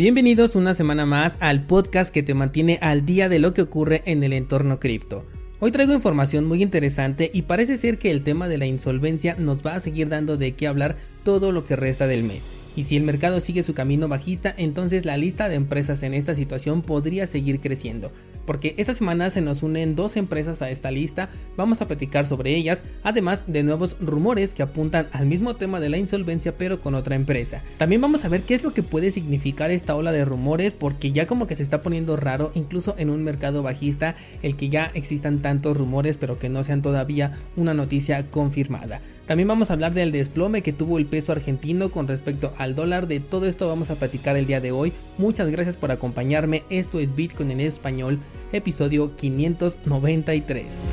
Bienvenidos una semana más al podcast que te mantiene al día de lo que ocurre en el entorno cripto. Hoy traigo información muy interesante y parece ser que el tema de la insolvencia nos va a seguir dando de qué hablar todo lo que resta del mes. Y si el mercado sigue su camino bajista, entonces la lista de empresas en esta situación podría seguir creciendo porque esta semana se nos unen dos empresas a esta lista, vamos a platicar sobre ellas, además de nuevos rumores que apuntan al mismo tema de la insolvencia pero con otra empresa. También vamos a ver qué es lo que puede significar esta ola de rumores porque ya como que se está poniendo raro incluso en un mercado bajista el que ya existan tantos rumores pero que no sean todavía una noticia confirmada. También vamos a hablar del desplome que tuvo el peso argentino con respecto al dólar. De todo esto vamos a platicar el día de hoy. Muchas gracias por acompañarme. Esto es Bitcoin en español, episodio 593.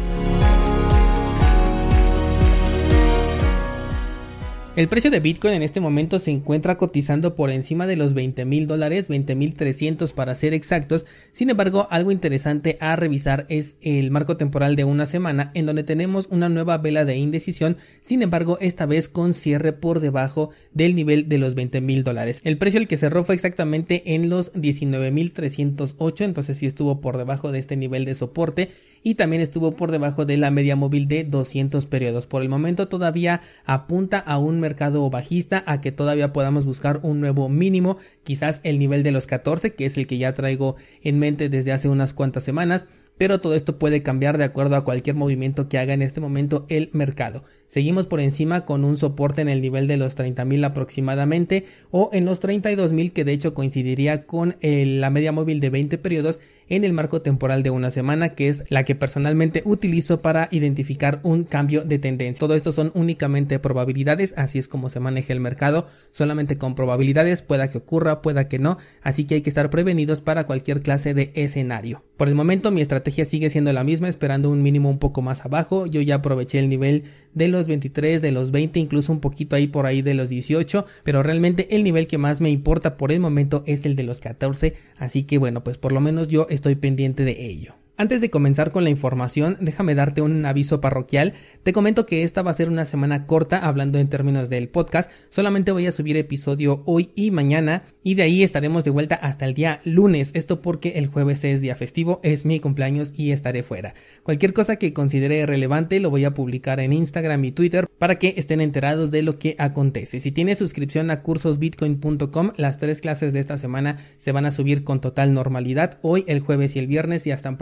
El precio de Bitcoin en este momento se encuentra cotizando por encima de los 20 mil dólares, 20 mil 300 para ser exactos. Sin embargo, algo interesante a revisar es el marco temporal de una semana en donde tenemos una nueva vela de indecisión. Sin embargo, esta vez con cierre por debajo del nivel de los 20 mil dólares. El precio al que cerró fue exactamente en los 19 mil 308, entonces sí estuvo por debajo de este nivel de soporte y también estuvo por debajo de la media móvil de 200 periodos. Por el momento todavía apunta a un mercado bajista, a que todavía podamos buscar un nuevo mínimo, quizás el nivel de los 14, que es el que ya traigo en mente desde hace unas cuantas semanas pero todo esto puede cambiar de acuerdo a cualquier movimiento que haga en este momento el mercado. Seguimos por encima con un soporte en el nivel de los 30.000 aproximadamente o en los 32.000 que de hecho coincidiría con la media móvil de 20 periodos en el marco temporal de una semana, que es la que personalmente utilizo para identificar un cambio de tendencia. Todo esto son únicamente probabilidades, así es como se maneja el mercado, solamente con probabilidades, pueda que ocurra, pueda que no, así que hay que estar prevenidos para cualquier clase de escenario. Por el momento mi estrategia sigue siendo la misma, esperando un mínimo un poco más abajo, yo ya aproveché el nivel de los 23, de los 20, incluso un poquito ahí por ahí de los 18, pero realmente el nivel que más me importa por el momento es el de los 14, así que bueno, pues por lo menos yo estoy pendiente de ello. Antes de comenzar con la información, déjame darte un aviso parroquial. Te comento que esta va a ser una semana corta hablando en términos del podcast. Solamente voy a subir episodio hoy y mañana y de ahí estaremos de vuelta hasta el día lunes. Esto porque el jueves es día festivo, es mi cumpleaños y estaré fuera. Cualquier cosa que considere relevante lo voy a publicar en Instagram y Twitter para que estén enterados de lo que acontece. Si tienes suscripción a cursosbitcoin.com, las tres clases de esta semana se van a subir con total normalidad. Hoy, el jueves y el viernes ya están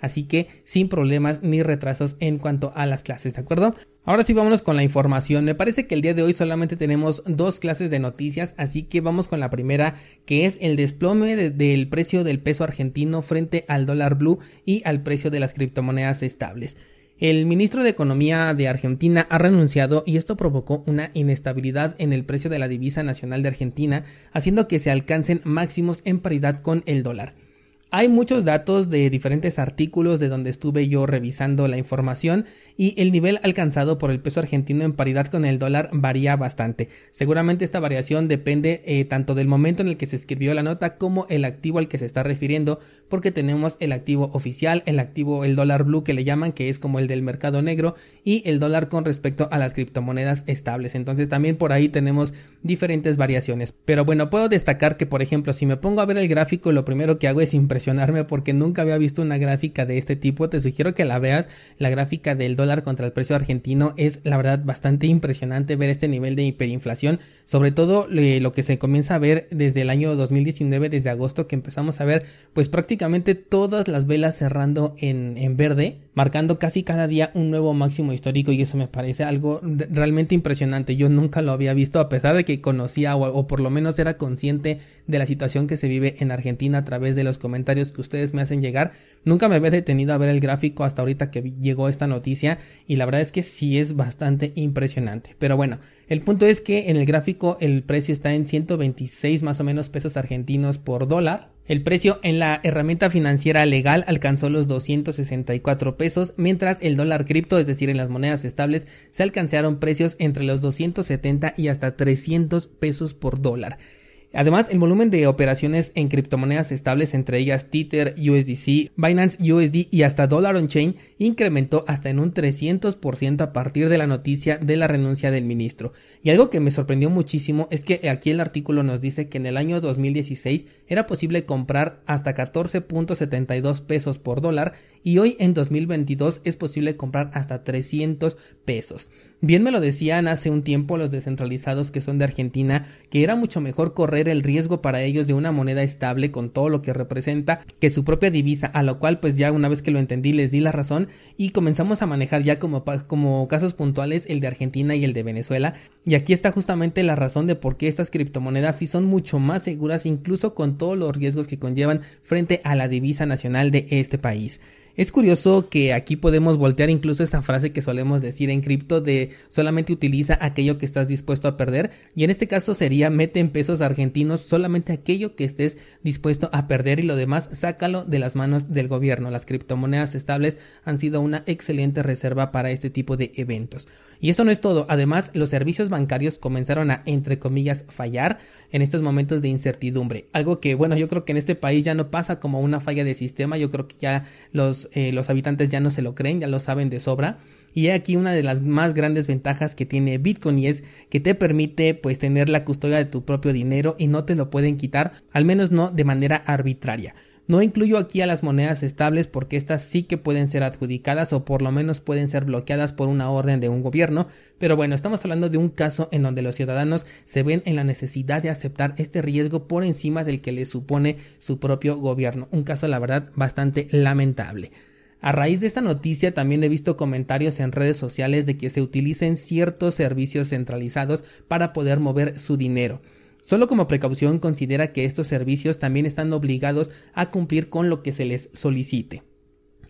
así que sin problemas ni retrasos en cuanto a las clases, ¿de acuerdo? Ahora sí vámonos con la información. Me parece que el día de hoy solamente tenemos dos clases de noticias, así que vamos con la primera, que es el desplome del precio del peso argentino frente al dólar blue y al precio de las criptomonedas estables. El ministro de Economía de Argentina ha renunciado y esto provocó una inestabilidad en el precio de la divisa nacional de Argentina, haciendo que se alcancen máximos en paridad con el dólar. Hay muchos datos de diferentes artículos de donde estuve yo revisando la información y el nivel alcanzado por el peso argentino en paridad con el dólar varía bastante. Seguramente esta variación depende eh, tanto del momento en el que se escribió la nota como el activo al que se está refiriendo, porque tenemos el activo oficial, el activo, el dólar blue que le llaman, que es como el del mercado negro, y el dólar con respecto a las criptomonedas estables. Entonces también por ahí tenemos diferentes variaciones. Pero bueno, puedo destacar que por ejemplo, si me pongo a ver el gráfico, lo primero que hago es impresionarme porque nunca había visto una gráfica de este tipo. Te sugiero que la veas, la gráfica del dólar contra el precio argentino es la verdad bastante impresionante ver este nivel de hiperinflación, sobre todo lo que se comienza a ver desde el año 2019, desde agosto que empezamos a ver pues prácticamente todas las velas cerrando en, verde, marcando casi cada día un nuevo máximo histórico y eso me parece algo realmente impresionante. Yo nunca lo había visto a pesar de que conocía o por lo menos era consciente de la situación que se vive en Argentina a través de los comentarios que ustedes me hacen llegar. Nunca me había detenido a ver el gráfico hasta ahorita que llegó esta noticia y la verdad es que sí es bastante impresionante. Pero bueno, el punto es que en el gráfico el precio está en 126 más o menos pesos argentinos por dólar. El precio en la herramienta financiera legal alcanzó los 264 pesos, mientras el dólar cripto, es decir, en las monedas estables, se alcanzaron precios entre los 270 y hasta 300 pesos por dólar. Además, el volumen de operaciones en criptomonedas estables, entre ellas Tether, USDC, Binance USD y hasta Dollar on Chain, incrementó hasta en un 300% a partir de la noticia de la renuncia del ministro. Y algo que me sorprendió muchísimo es que aquí el artículo nos dice que en el año 2016 era posible comprar hasta 14.72 pesos por dólar y hoy en 2022 es posible comprar hasta 300 pesos. Bien me lo decían hace un tiempo los descentralizados que son de Argentina que era mucho mejor correr el riesgo para ellos de una moneda estable con todo lo que representa que su propia divisa, a lo cual pues ya una vez que lo entendí les di la razón y comenzamos a manejar ya como, como casos puntuales el de Argentina y el de Venezuela y aquí está justamente la razón de por qué estas criptomonedas sí son mucho más seguras incluso con todos los riesgos que conllevan frente a la divisa nacional de este país. Es curioso que aquí podemos voltear incluso esa frase que solemos decir en cripto de solamente utiliza aquello que estás dispuesto a perder y en este caso sería mete en pesos argentinos solamente aquello que estés dispuesto a perder y lo demás sácalo de las manos del gobierno. Las criptomonedas estables han sido una excelente reserva para este tipo de eventos. Y esto no es todo, además los servicios bancarios comenzaron a, entre comillas, fallar en estos momentos de incertidumbre. Algo que, bueno, yo creo que en este país ya no pasa como una falla de sistema, yo creo que ya los, eh, los habitantes ya no se lo creen, ya lo saben de sobra. Y aquí una de las más grandes ventajas que tiene Bitcoin y es que te permite pues tener la custodia de tu propio dinero y no te lo pueden quitar, al menos no de manera arbitraria. No incluyo aquí a las monedas estables porque estas sí que pueden ser adjudicadas o por lo menos pueden ser bloqueadas por una orden de un gobierno, pero bueno, estamos hablando de un caso en donde los ciudadanos se ven en la necesidad de aceptar este riesgo por encima del que les supone su propio gobierno. Un caso, la verdad, bastante lamentable. A raíz de esta noticia también he visto comentarios en redes sociales de que se utilicen ciertos servicios centralizados para poder mover su dinero. Solo como precaución considera que estos servicios también están obligados a cumplir con lo que se les solicite.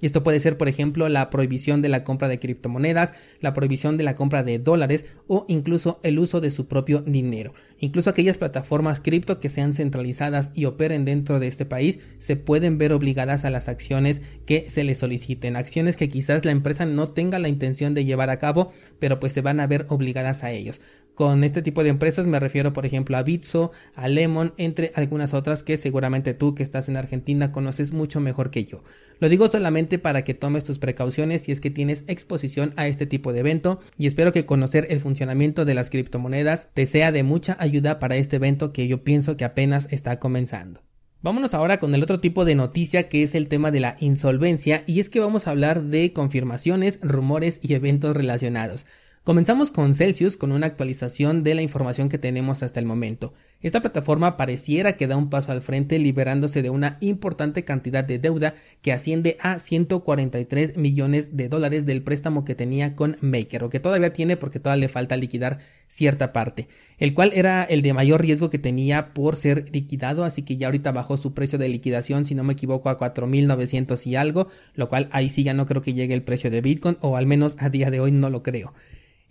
Esto puede ser, por ejemplo, la prohibición de la compra de criptomonedas, la prohibición de la compra de dólares o incluso el uso de su propio dinero. Incluso aquellas plataformas cripto que sean centralizadas y operen dentro de este país se pueden ver obligadas a las acciones que se les soliciten. Acciones que quizás la empresa no tenga la intención de llevar a cabo, pero pues se van a ver obligadas a ellos. Con este tipo de empresas me refiero, por ejemplo, a Bitso, a Lemon, entre algunas otras que seguramente tú que estás en Argentina conoces mucho mejor que yo. Lo digo solamente para que tomes tus precauciones si es que tienes exposición a este tipo de evento y espero que conocer el funcionamiento de las criptomonedas te sea de mucha ayuda para este evento que yo pienso que apenas está comenzando. Vámonos ahora con el otro tipo de noticia que es el tema de la insolvencia y es que vamos a hablar de confirmaciones, rumores y eventos relacionados. Comenzamos con Celsius con una actualización de la información que tenemos hasta el momento. Esta plataforma pareciera que da un paso al frente liberándose de una importante cantidad de deuda que asciende a 143 millones de dólares del préstamo que tenía con Maker o que todavía tiene porque todavía le falta liquidar cierta parte, el cual era el de mayor riesgo que tenía por ser liquidado, así que ya ahorita bajó su precio de liquidación, si no me equivoco, a 4.900 y algo, lo cual ahí sí ya no creo que llegue el precio de Bitcoin o al menos a día de hoy no lo creo.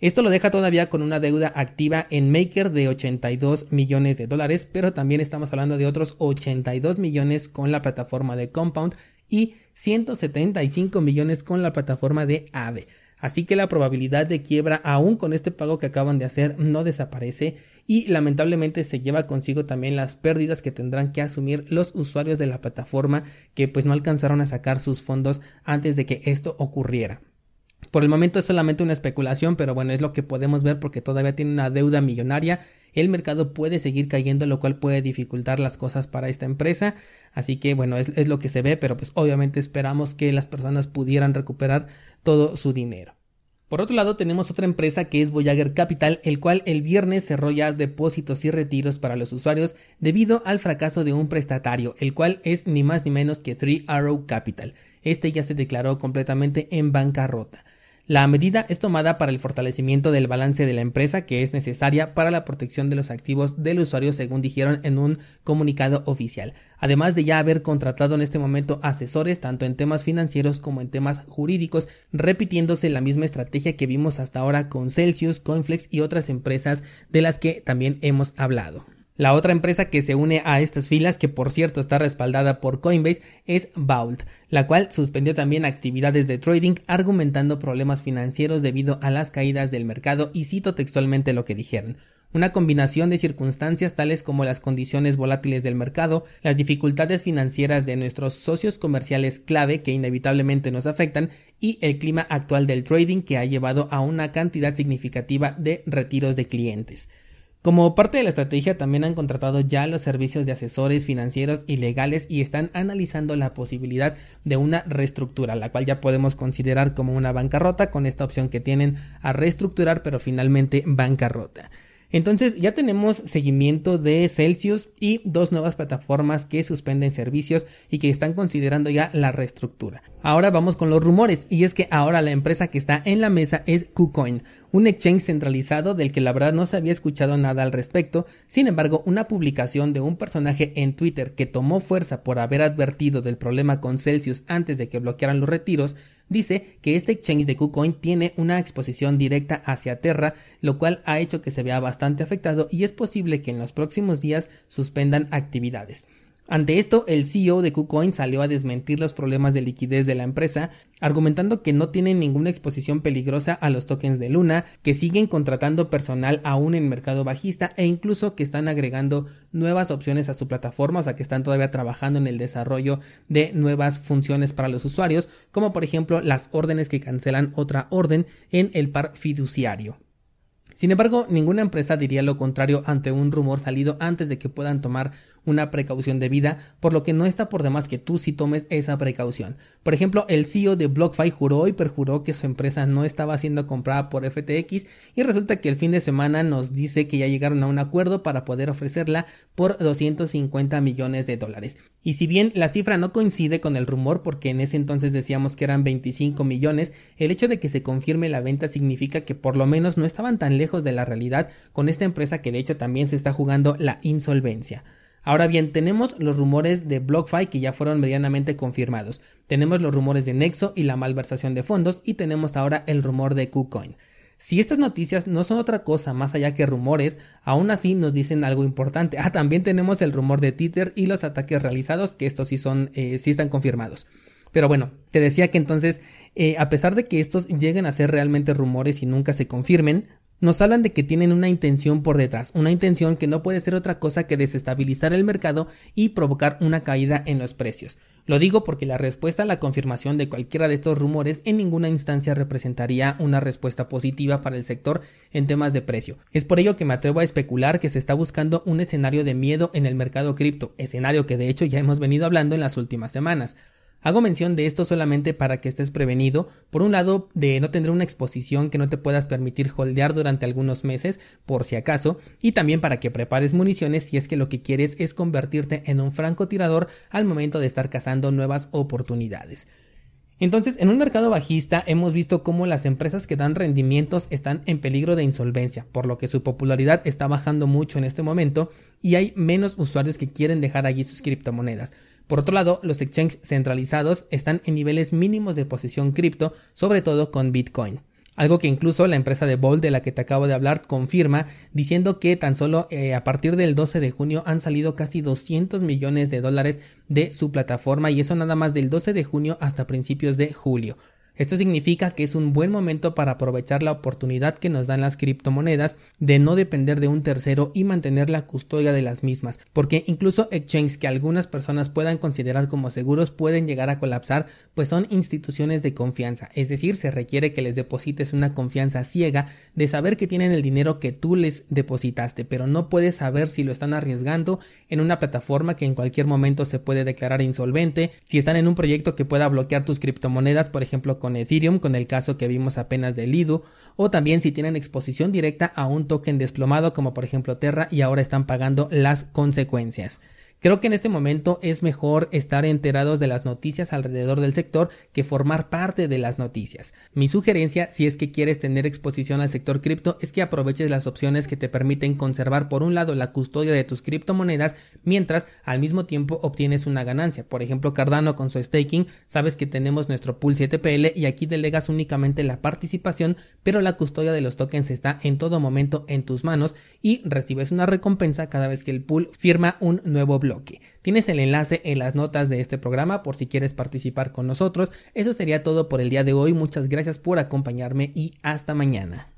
Esto lo deja todavía con una deuda activa en Maker de 82 millones de dólares, pero también estamos hablando de otros 82 millones con la plataforma de Compound y 175 millones con la plataforma de Aave. Así que la probabilidad de quiebra aún con este pago que acaban de hacer no desaparece y lamentablemente se lleva consigo también las pérdidas que tendrán que asumir los usuarios de la plataforma que pues no alcanzaron a sacar sus fondos antes de que esto ocurriera. Por el momento es solamente una especulación, pero bueno, es lo que podemos ver porque todavía tiene una deuda millonaria. El mercado puede seguir cayendo, lo cual puede dificultar las cosas para esta empresa. Así que bueno, es, lo que se ve, pero pues obviamente esperamos que las personas pudieran recuperar todo su dinero. Por otro lado, tenemos otra empresa que es Voyager Capital, el cual el viernes cerró ya depósitos y retiros para los usuarios debido al fracaso de un prestatario, el cual es ni más ni menos que Three Arrow Capital. Este ya se declaró completamente en bancarrota. La medida es tomada para el fortalecimiento del balance de la empresa que es necesaria para la protección de los activos del usuario según dijeron en un comunicado oficial, además de ya haber contratado en este momento asesores tanto en temas financieros como en temas jurídicos, repitiéndose la misma estrategia que vimos hasta ahora con Celsius, Coinflex y otras empresas de las que también hemos hablado. La otra empresa que se une a estas filas, que por cierto está respaldada por Coinbase, es Vault, la cual suspendió también actividades de trading argumentando problemas financieros debido a las caídas del mercado y cito textualmente lo que dijeron. una combinación de circunstancias tales como las condiciones volátiles del mercado, las dificultades financieras de nuestros socios comerciales clave que inevitablemente nos afectan y el clima actual del trading que ha llevado a una cantidad significativa de retiros de clientes. Como parte de la estrategia también han contratado ya los servicios de asesores financieros y legales y están analizando la posibilidad de una reestructura, la cual ya podemos considerar como una bancarrota con esta opción que tienen a reestructurar pero finalmente bancarrota. Entonces ya tenemos seguimiento de Celsius y dos nuevas plataformas que suspenden servicios y que están considerando ya la reestructura. Ahora vamos con los rumores y es que ahora la empresa que está en la mesa es KuCoin, un exchange centralizado del que la verdad no se había escuchado nada al respecto, sin embargo una publicación de un personaje en Twitter que tomó fuerza por haber advertido del problema con Celsius antes de que bloquearan los retiros dice que este exchange de KuCoin tiene una exposición directa hacia Terra, lo cual ha hecho que se vea bastante afectado y es posible que en los próximos días suspendan actividades. Ante esto, el CEO de KuCoin salió a desmentir los problemas de liquidez de la empresa, argumentando que no tienen ninguna exposición peligrosa a los tokens de Luna, que siguen contratando personal aún en mercado bajista e incluso que están agregando nuevas opciones a su plataforma, o sea que están todavía trabajando en el desarrollo de nuevas funciones para los usuarios, como por ejemplo las órdenes que cancelan otra orden en el par fiduciario. Sin embargo, ninguna empresa diría lo contrario ante un rumor salido antes de que puedan tomar una precaución debida, por lo que no está por demás que tú sí tomes esa precaución. Por ejemplo, el CEO de BlockFi juró y perjuró que su empresa no estaba siendo comprada por FTX y resulta que el fin de semana nos dice que ya llegaron a un acuerdo para poder ofrecerla por 250 millones de dólares. Y si bien la cifra no coincide con el rumor, porque en ese entonces decíamos que eran 25 millones, el hecho de que se confirme la venta significa que por lo menos no estaban tan lejos de la realidad con esta empresa que de hecho también se está jugando la insolvencia. Ahora bien, tenemos los rumores de BlockFi que ya fueron medianamente confirmados. Tenemos los rumores de Nexo y la malversación de fondos y tenemos ahora el rumor de KuCoin. Si estas noticias no son otra cosa más allá que rumores, aún así nos dicen algo importante. Ah, también tenemos el rumor de Twitter y los ataques realizados, que estos sí son, eh, sí están confirmados. Pero bueno, te decía que entonces, eh, a pesar de que estos lleguen a ser realmente rumores y nunca se confirmen, nos hablan de que tienen una intención por detrás, una intención que no puede ser otra cosa que desestabilizar el mercado y provocar una caída en los precios. Lo digo porque la respuesta a la confirmación de cualquiera de estos rumores en ninguna instancia representaría una respuesta positiva para el sector en temas de precio. Es por ello que me atrevo a especular que se está buscando un escenario de miedo en el mercado cripto, escenario que de hecho ya hemos venido hablando en las últimas semanas. Hago mención de esto solamente para que estés prevenido, por un lado, de no tener una exposición que no te puedas permitir holdear durante algunos meses, por si acaso, y también para que prepares municiones si es que lo que quieres es convertirte en un francotirador al momento de estar cazando nuevas oportunidades. Entonces, en un mercado bajista hemos visto cómo las empresas que dan rendimientos están en peligro de insolvencia, por lo que su popularidad está bajando mucho en este momento y hay menos usuarios que quieren dejar allí sus criptomonedas. Por otro lado, los exchanges centralizados están en niveles mínimos de posición cripto, sobre todo con Bitcoin. Algo que incluso la empresa de Bold de la que te acabo de hablar confirma, diciendo que tan solo eh, a partir del 12 de junio han salido casi 200 millones de dólares de su plataforma y eso nada más del 12 de junio hasta principios de julio. Esto significa que es un buen momento para aprovechar la oportunidad que nos dan las criptomonedas de no depender de un tercero y mantener la custodia de las mismas, porque incluso exchanges que algunas personas puedan considerar como seguros pueden llegar a colapsar, pues son instituciones de confianza, es decir, se requiere que les deposites una confianza ciega de saber que tienen el dinero que tú les depositaste, pero no puedes saber si lo están arriesgando en una plataforma que en cualquier momento se puede declarar insolvente, si están en un proyecto que pueda bloquear tus criptomonedas, por ejemplo, con con Ethereum, con el caso que vimos apenas de Lido, o también si tienen exposición directa a un token desplomado como por ejemplo Terra y ahora están pagando las consecuencias. Creo que en este momento es mejor estar enterados de las noticias alrededor del sector que formar parte de las noticias. Mi sugerencia, si es que quieres tener exposición al sector cripto, es que aproveches las opciones que te permiten conservar por un lado la custodia de tus criptomonedas, mientras al mismo tiempo obtienes una ganancia. Por ejemplo, Cardano con su staking, sabes que tenemos nuestro pool 7PL y aquí delegas únicamente la participación, pero la custodia de los tokens está en todo momento en tus manos y recibes una recompensa cada vez que el pool firma un nuevo bloque Tienes el enlace en las notas de este programa por si quieres participar con nosotros. Eso sería todo por el día de hoy. Muchas gracias por acompañarme y hasta mañana.